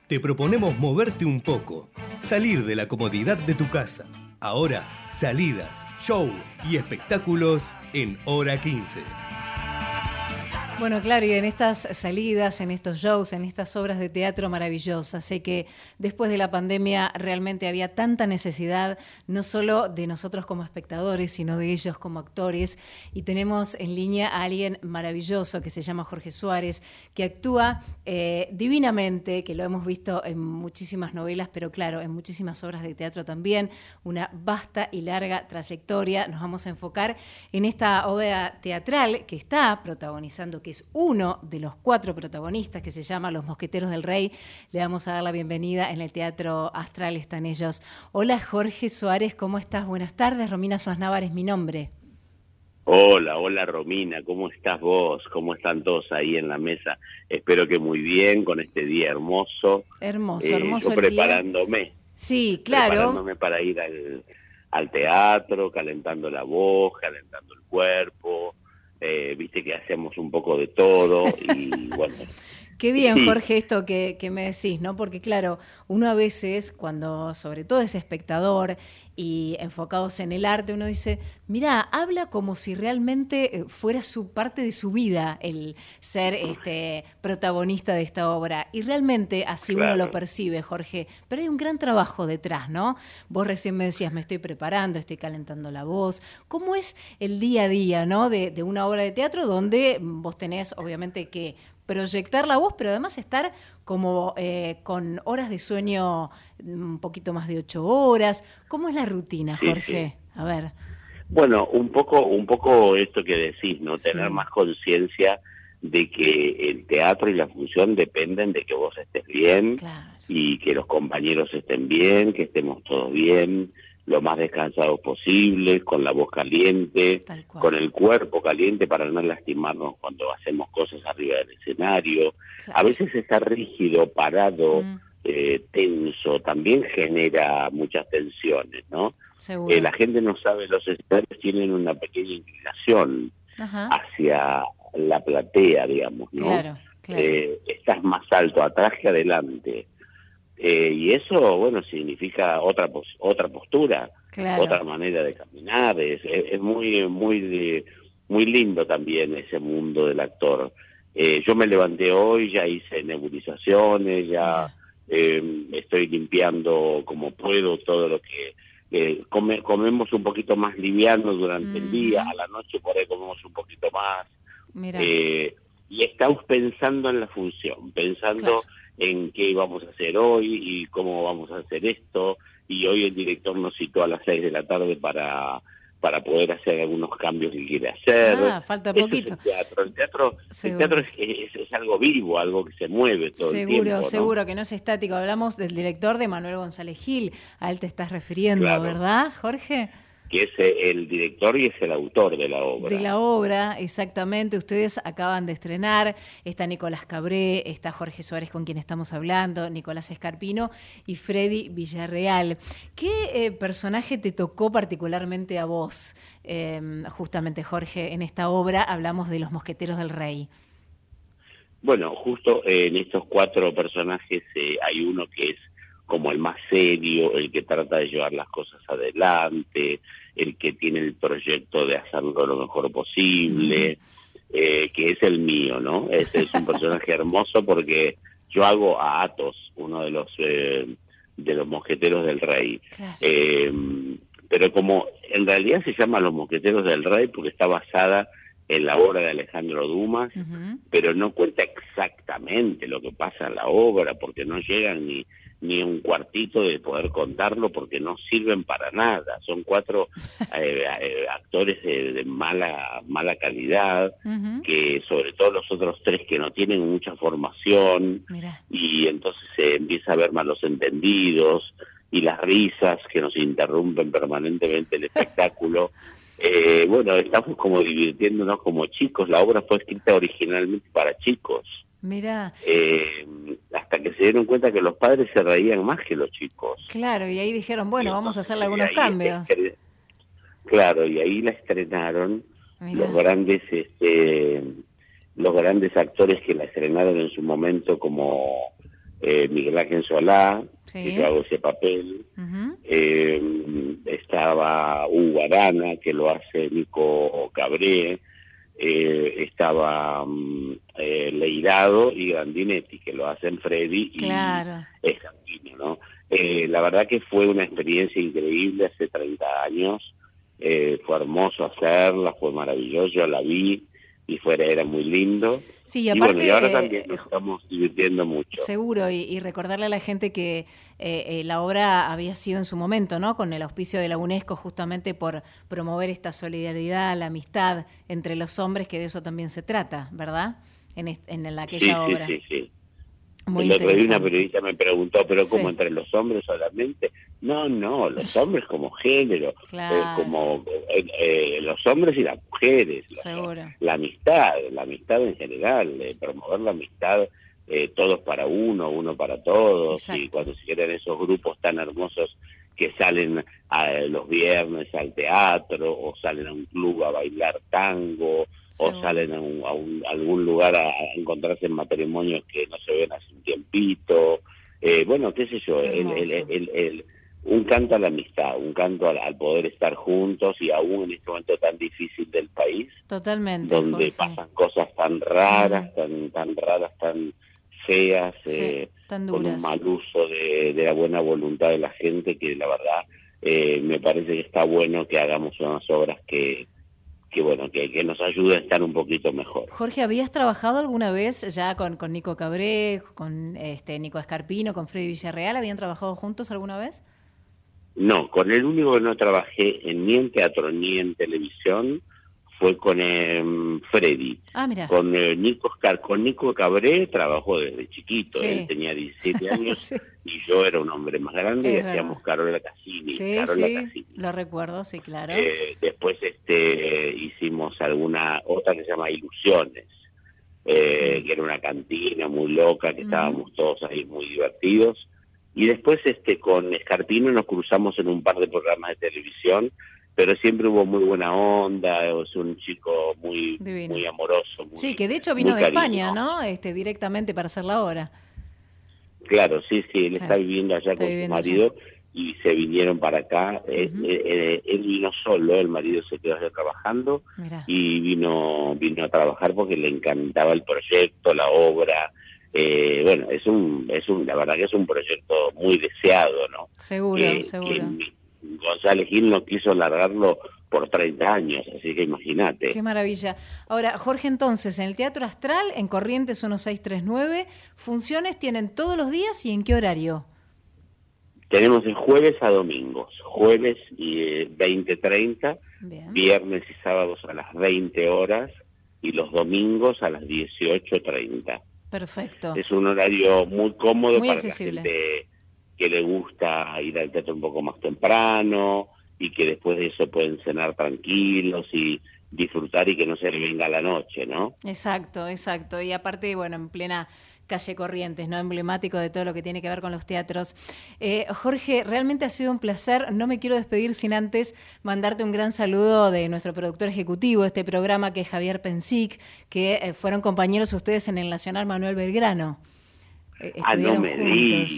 Te proponemos moverte un poco, salir de la comodidad de tu casa. Ahora, salidas, show y espectáculos en hora 15. Bueno, claro, y en estas salidas, en estos shows, en estas obras de teatro maravillosas, sé que después de la pandemia realmente había tanta necesidad, no solo de nosotros como espectadores, sino de ellos como actores. Y tenemos en línea a alguien maravilloso que se llama Jorge Suárez, que actúa eh, divinamente, que lo hemos visto en muchísimas novelas, pero claro, en muchísimas obras de teatro también, una vasta y larga trayectoria. Nos vamos a enfocar en esta obra teatral que está protagonizando que es uno de los cuatro protagonistas, que se llama Los Mosqueteros del Rey. Le vamos a dar la bienvenida en el Teatro Astral, están ellos. Hola Jorge Suárez, ¿cómo estás? Buenas tardes, Romina Suárez es mi nombre. Hola, hola Romina, ¿cómo estás vos? ¿Cómo están todos ahí en la mesa? Espero que muy bien con este día hermoso. Hermoso, Eh, hermoso yo el día. preparándome, Sí, claro. preparándome para ir al, al teatro, calentando la voz, calentando el cuerpo. Eh, Viste que hacemos un poco de todo y bueno. Qué bien. Jorge, esto que, que me decís, ¿no? Porque claro, uno a veces, cuando sobre todo es espectador y enfocados en el arte, uno dice, mira, habla como si realmente eh, fuera su parte de su vida el ser este protagonista de esta obra. Y realmente así uno lo percibe, Jorge. Pero hay un gran trabajo detrás, ¿no? Vos recién me decías, me estoy preparando, estoy calentando la voz. ¿Cómo es el día a día, ¿no? De, de una obra de teatro donde vos tenés, obviamente, que proyectar la voz, pero además estar como eh, con horas de sueño un poquito más de ocho horas. ¿Cómo es la rutina, Sí, Jorge? A ver. Bueno, un poco, un poco esto que decís, ¿no? Tener más conciencia de que el teatro y la función dependen de que vos estés bien y que los compañeros estén bien, que estemos todos bien, lo más descansados posible, con la voz caliente, con el cuerpo caliente para no lastimarnos cuando hacemos cosas arriba del escenario. A veces estar rígido, parado, eh, tenso, también genera muchas tensiones, ¿no? Seguro. Eh, la gente no sabe, los escenarios tienen una pequeña inclinación Ajá. hacia la platea, digamos, ¿no? Claro, claro. Eh, estás más alto atrás que adelante. Eh, y eso, bueno, significa otra pos- otra postura, Claro. otra manera de caminar. Es, es, es muy, muy, de- muy lindo también ese mundo del actor. Eh, yo me levanté hoy, ya hice nebulizaciones, ya eh, estoy limpiando como puedo todo lo que eh, come- comemos un poquito más liviano durante el día, a la noche por ahí comemos un poquito más. Mira. Eh, y estamos pensando en la función, pensando en qué vamos a hacer hoy y cómo vamos a hacer esto. Y hoy el director nos citó a las seis de la tarde para para poder hacer algunos cambios que quiere hacer. Ah, falta Eso es poquito. el teatro, el teatro, el Seguro. teatro es, es- es algo vivo, algo que se mueve todo el Seguro, tiempo. ¿no? seguro que no es estático. Hablamos del director de Manuel González Gil. A él te estás refiriendo, Claro. ¿verdad, Jorge? Que es eh, el director y es el autor de la obra. De la obra, exactamente. Ustedes acaban de estrenar. Está Nicolás Cabré, está Jorge Suárez con quien estamos hablando, Nicolás Escarpino y Freddy Villarreal. ¿Qué eh, personaje te tocó particularmente a vos, em, justamente Jorge, en esta obra? Hablamos de los mosqueteros del rey. Bueno, justo en estos cuatro personajes eh, hay uno que es como el más serio, el que trata de llevar las cosas adelante, el que tiene el proyecto de hacerlo lo mejor posible, eh, que es el mío, ¿no? Ese es un personaje hermoso porque yo hago a Athos, uno de los eh, de los mosqueteros del rey. Eh, pero como en realidad se llama Los mosqueteros del rey porque está basada en la obra de Alejandro Dumas, pero no cuenta exactamente lo que pasa en la obra porque no llegan ni ni un cuartito de poder contarlo porque no sirven para nada. Son cuatro eh, eh, actores de, mala mala calidad, que sobre todo los otros tres que no tienen mucha formación y entonces se empieza a ver malos entendidos y las risas que nos interrumpen permanentemente el espectáculo. Eh, bueno, estamos como divirtiéndonos como chicos. La obra fue escrita originalmente para chicos. Mira. Eh, hasta que se dieron cuenta que los padres se reían más que los chicos. Claro, y ahí dijeron, bueno, vamos a hacerle algunos cambios. Claro, y ahí la estrenaron los grandes este, los grandes actores que la estrenaron en su momento como eh, Miguel Ángel Solá, que yo hago ese papel, eh, estaba Hugo Arana, que lo hace Nico Cabré, eh, estaba eh, Leirado y Grandinetti, que lo hacen Freddy y claro. ¿no? Eh, la verdad que fue una experiencia increíble hace 30 años, eh, fue hermoso hacerla, fue maravilloso, yo la vi, y fuera era muy lindo. Sí, y aparte... Y, ahora también nos estamos divirtiendo mucho. Seguro, y, recordarle a la gente que eh, eh, la obra había sido en su momento, ¿no? Con el auspicio de la UNESCO justamente por promover esta solidaridad, la amistad entre los hombres, que de eso también se trata, ¿verdad? En, en, aquella obra. Sí, sí, sí. Muy el otro día una periodista me preguntó, ¿pero cómo entre los hombres solamente? No, no, los hombres como género, eh, como eh, eh, los hombres y las mujeres, la, amistad, la amistad en general, promover la amistad todos para uno, uno para todos, y cuando se quieren esos grupos tan hermosos que salen a, los viernes al teatro o salen a un club a bailar tango o salen a, un, algún lugar a, encontrarse en matrimonios que no se ven hace un tiempito. Eh, bueno, qué sé yo, el, un canto a la amistad, un canto al, poder estar juntos y aún en este momento tan difícil del país. Totalmente. Donde pasan cosas tan raras, tan, tan raras, tan feas, eh, con un mal uso de, la buena voluntad de la gente, que la verdad eh, me parece que está bueno que hagamos unas obras que, que bueno, que, que, nos ayuden a estar un poquito mejor. Jorge, ¿habías trabajado alguna vez ya con, con Nico Cabré, con este Nico Escarpino, con Freddy Villarreal? ¿Habían trabajado juntos alguna vez? No, con el único que no trabajé en, ni en teatro ni en televisión fue con eh, Freddy. Ah, mira. Con eh, Nico con Nico Cabré trabajó desde chiquito, él tenía 17 años y yo era un hombre más grande y hacíamos Carola Cassini. Sí, sí, lo recuerdo, sí, claro. Eh, después este hicimos alguna, otra que se llama Ilusiones, eh, que era una cantina muy loca, que estábamos todos ahí muy divertidos. Y después este con Escarpino nos cruzamos en un par de programas de televisión pero siempre hubo muy buena onda, es un chico muy muy amoroso. sí, que de hecho vino de España, ¿no? Este, directamente para hacer la obra. Claro, sí, sí, él está viviendo allá con su marido y se vinieron para acá. Eh, eh, eh, él, vino solo, el marido se quedó allá trabajando y vino vino a trabajar porque le encantaba el proyecto, la obra. Bueno, es un, es un, la verdad que es un proyecto muy deseado, ¿no? Seguro, seguro. González Gil no quiso largarlo por 30 años, así que imagínate. Qué maravilla. Ahora, Jorge, entonces, en el Teatro Astral, en Corrientes 1639, ¿funciones tienen todos los días y en qué horario? Tenemos de jueves a domingos, jueves y 20.30, eh, viernes y sábados a las 20 horas y los domingos a las 18.30. Perfecto. Es un horario muy cómodo para accesible. la gente que le gusta ir al teatro un poco más temprano, y que después de eso pueden cenar tranquilos y disfrutar y que no se le venga la noche, ¿no? Exacto, exacto. Y aparte, bueno, en plena calle Corrientes, ¿no? Emblemático de todo lo que tiene que ver con los teatros. Eh, Jorge, realmente ha sido un placer. No me quiero despedir sin antes mandarte un gran saludo de nuestro productor ejecutivo de este programa, que es Javier Pensic, que eh, fueron compañeros ustedes en el Nacional Manuel Belgrano. Eh, ah, no me digas,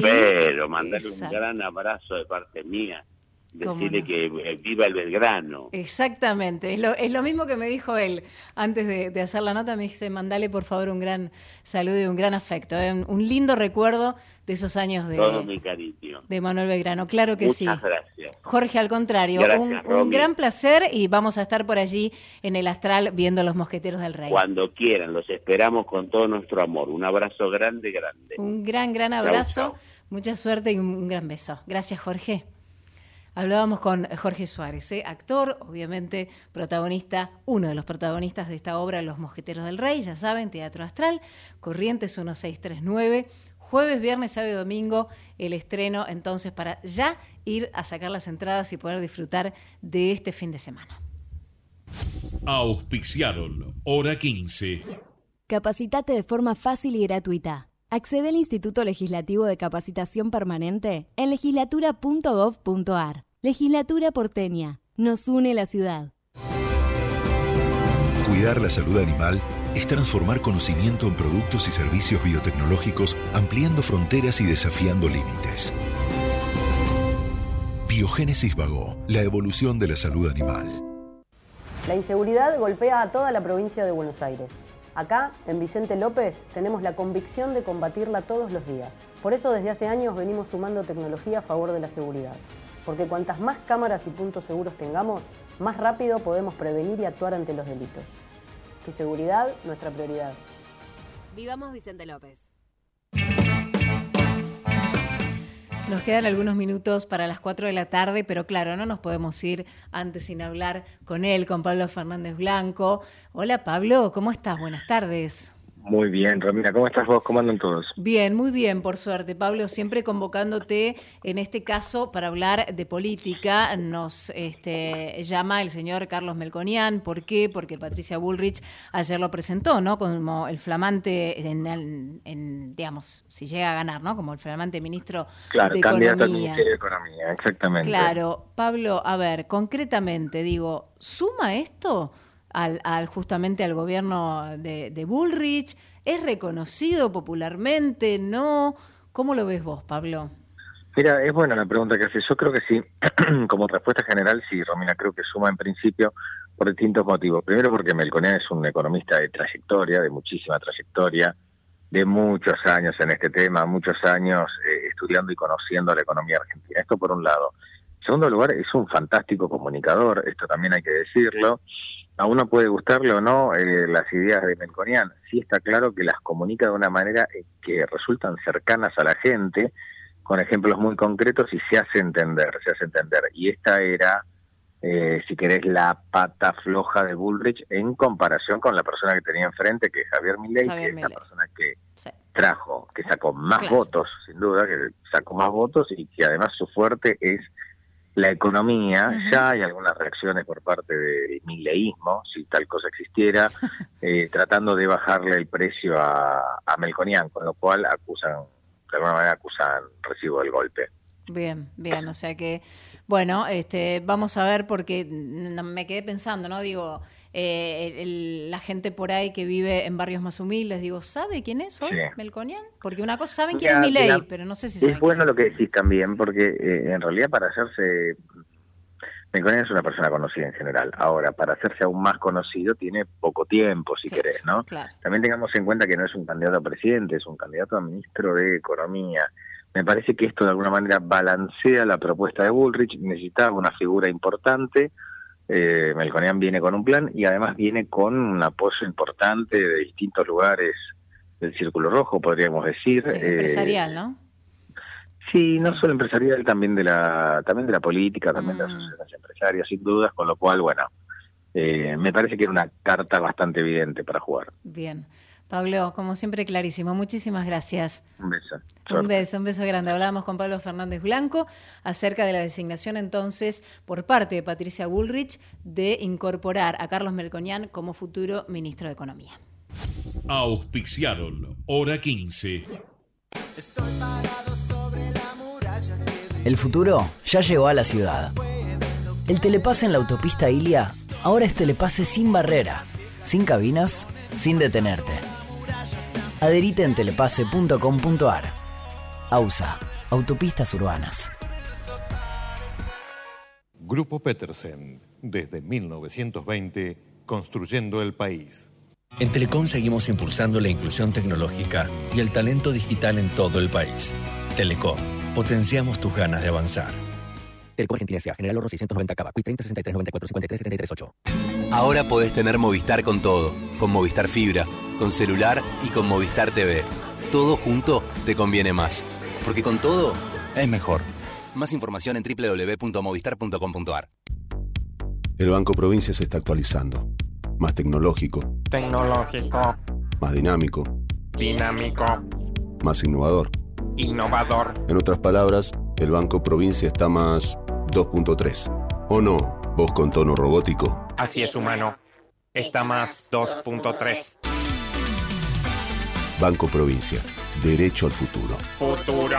pero mandarle un gran abrazo de parte mía decirle que eh, viva el Belgrano. Exactamente, es lo, es lo mismo que me dijo él antes de, hacer la nota, me dice, mandale por favor un gran saludo y un gran afecto, eh, un lindo recuerdo de esos años de, Todo mi cariño. de Manuel Belgrano, claro que sí. Muchas gracias. Jorge, al contrario, un, gran placer y vamos a estar por allí en el astral viendo los mosqueteros del rey. Cuando quieran, los esperamos con todo nuestro amor. Un abrazo grande, grande. Un gran, gran abrazo, mucha suerte y un gran beso. Gracias, Jorge. Hablábamos con Jorge Suárez, ¿eh? actor, obviamente protagonista, uno de los protagonistas de esta obra, Los Mosqueteros del Rey, ya saben, Teatro Astral, Corrientes 1639, jueves, viernes, sábado y domingo, el estreno, entonces para ya ir a sacar las entradas y poder disfrutar de este fin de semana. Auspiciaron, hora 15. Capacitate de forma fácil y gratuita. Accede al Instituto Legislativo de Capacitación Permanente en legislatura.gov.ar. Legislatura porteña. Nos une la ciudad. Cuidar la salud animal es transformar conocimiento en productos y servicios biotecnológicos, ampliando fronteras y desafiando límites. Biogénesis Vago, la evolución de la salud animal. La inseguridad golpea a toda la provincia de Buenos Aires. Acá, en Vicente López, tenemos la convicción de combatirla todos los días. Por eso desde hace años venimos sumando tecnología a favor de la seguridad. Porque cuantas más cámaras y puntos seguros tengamos, más rápido podemos prevenir y actuar ante los delitos. Tu seguridad, nuestra prioridad. Vivamos Vicente López. Nos quedan algunos minutos para las 4 de la tarde, pero claro, no nos podemos ir antes sin hablar con él, con Pablo Fernández Blanco. Hola Pablo, ¿cómo estás? Buenas tardes. Muy bien, Romina, ¿cómo estás vos? ¿Cómo andan todos? Bien, muy bien, por suerte. Pablo, siempre convocándote, en este caso, para hablar de política, nos este, llama el señor Carlos Melconian. ¿Por qué? Porque Patricia Bullrich ayer lo presentó, ¿no? Como el flamante, en, digamos, si llega a ganar, ¿no? Como el flamante ministro claro, de Economía. Ministerio de Economía, exactamente. Claro, Pablo, a ver, concretamente, digo, ¿suma esto? Al, al justamente al gobierno de, de, Bullrich? ¿Es reconocido popularmente? ¿No? ¿Cómo lo ves vos, Pablo? Mira, es buena la pregunta que haces. Yo creo que sí. Como respuesta general, sí, Romina, creo que suma en principio por distintos motivos. Primero porque Melconian es un economista de trayectoria, de muchísima trayectoria, de muchos años en este tema, muchos años eh, estudiando y conociendo la economía argentina. Esto por un lado. En segundo lugar, es un fantástico comunicador, esto también hay que decirlo a uno puede gustarle o no eh, las ideas de Melconian, sí está claro que las comunica de una manera eh, que resultan cercanas a la gente, con ejemplos muy concretos y se hace entender, se hace entender. Y esta era, eh, si querés, la pata floja de Bullrich en comparación con la persona que tenía enfrente, que es Javier Milei, que es la persona que trajo, que sacó más votos, sin duda, que sacó más votos y que además su fuerte es la economía, ya hay algunas reacciones por parte del mileísmo, si tal cosa existiera, eh, tratando de bajarle el precio a, a Melconian, con lo cual acusan, de alguna manera acusan recibo del golpe. Bien, bien, o sea que, bueno, este, vamos a ver porque me quedé pensando, ¿no? Digo, eh, la gente por ahí que vive en barrios más humildes, digo, ¿sabe quién es hoy Melconian? Porque una cosa saben quién es mi ley, pero no sé si Es bueno lo que decís también, porque eh, en realidad para hacerse... Melconian es una persona conocida en general. Ahora, para hacerse aún más conocido tiene poco tiempo, si querés, ¿no? También tengamos en cuenta que no es un candidato a presidente, es un candidato a ministro de Economía. Me parece que esto de alguna manera balancea la propuesta de Bullrich. Necesitaba una figura importante eh, Melconian viene con un plan y además viene con un apoyo importante de distintos lugares del Círculo Rojo, podríamos decir. Eh, empresarial, ¿no? Sí, no solo empresarial, también de la también de la política, también de las mm. asociaciones empresarias, sin dudas, con lo cual, bueno, eh, me parece que era una carta bastante evidente para jugar. Bien. Pablo, como siempre, clarísimo. Muchísimas gracias. Un beso. Un beso, un beso grande. Hablábamos con Pablo Fernández Blanco acerca de la designación entonces por parte de Patricia Bullrich de incorporar a Carlos Melconian como futuro ministro de Economía. Auspiciaron Hora 15. El futuro ya llegó a la ciudad. El telepase en la autopista Ilia ahora es telepase sin barrera, sin cabinas, sin detenerte. Adherite en telepase.com.ar. AUSA, Autopistas Urbanas. Grupo Petersen, desde 1920, construyendo el país. En Telecom seguimos impulsando la inclusión tecnológica y el talento digital en todo el país. Telecom, potenciamos tus ganas de avanzar. Telecom Argentina S.A. General Oro 690 Cava. 30 63 94 53 73 8. Ahora podés tener Movistar con todo. Con Movistar Fibra, con celular y con Movistar TV. Todo junto te conviene más. Porque con todo es mejor. Más información en www.movistar.com.ar. El Banco Provincia se está actualizando. Más tecnológico, Tecnológico. más dinámico, Dinámico. más innovador. Innovador. En otras palabras, el Banco Provincia está más 2.3. ¿O no? Vos con tono robótico. Así es, humano. Está más 2.3. Banco Provincia. Derecho al futuro. Futuro.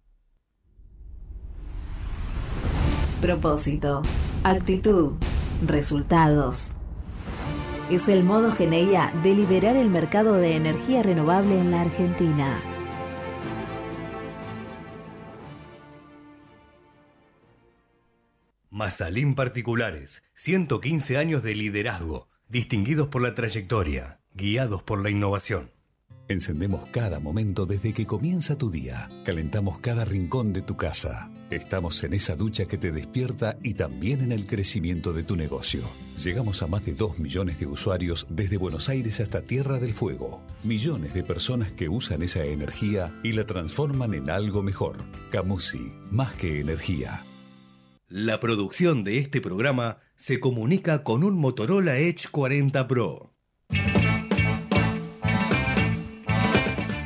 Propósito, actitud, resultados. Es el modo Geneia de liderar el mercado de energía renovable en la Argentina. Mazalín Particulares, 115 años de liderazgo, distinguidos por la trayectoria, guiados por la innovación. Encendemos cada momento desde que comienza tu día. Calentamos cada rincón de tu casa. Estamos en esa ducha que te despierta y también en el crecimiento de tu negocio. Llegamos a más de 2 millones de usuarios desde Buenos Aires hasta Tierra del Fuego. Millones de personas que usan esa energía y la transforman en algo mejor. Camusi, más que energía. La producción de este programa se comunica con un Motorola Edge 40 Pro.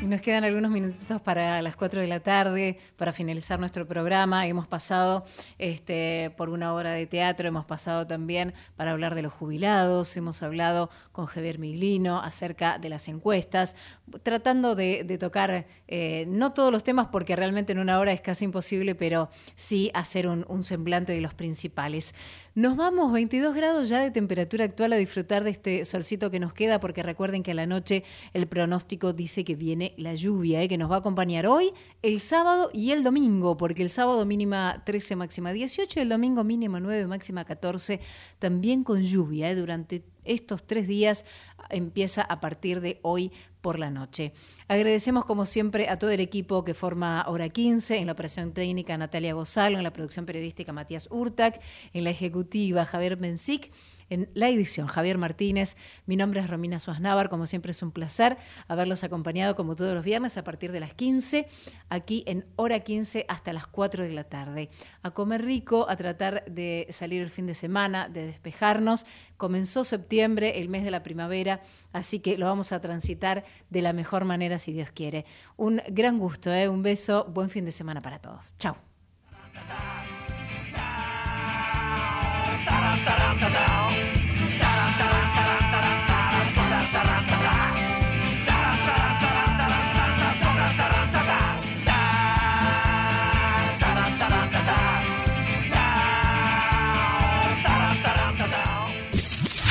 Nos quedan algunos minutitos para las 4 de la tarde, para finalizar nuestro programa. Hemos pasado este, por una hora de teatro, hemos pasado también para hablar de los jubilados, hemos hablado con Javier Miglino acerca de las encuestas, tratando de, tocar eh, no todos los temas porque realmente en una hora es casi imposible, pero sí hacer un semblante de los principales. Nos vamos 22 grados ya de temperatura actual a disfrutar de este solcito que nos queda porque recuerden que a la noche el pronóstico dice que viene la lluvia, ¿eh? que nos va a acompañar hoy, el sábado y el domingo, porque el sábado mínima 13, máxima 18 y el domingo mínima 9, máxima 14, también con lluvia ¿eh? durante estos tres días empieza a partir de hoy por la noche. Agradecemos como siempre a todo el equipo que forma Hora 15, en la operación técnica Natalia Gozalo, en la producción periodística Matías Urtac, en la ejecutiva Javier Benzic en la edición. Javier Martínez, mi nombre es Romina Suaznavar, como siempre es un placer haberlos acompañado como todos los viernes a partir de las 15, aquí en hora 15 hasta las 4 de la tarde. A comer rico, a tratar de salir el fin de semana, de despejarnos. Comenzó septiembre, el mes de la primavera, así que lo vamos a transitar de la mejor manera si Dios quiere. Un gran gusto, ¿eh? un beso, buen fin de semana para todos. Chao.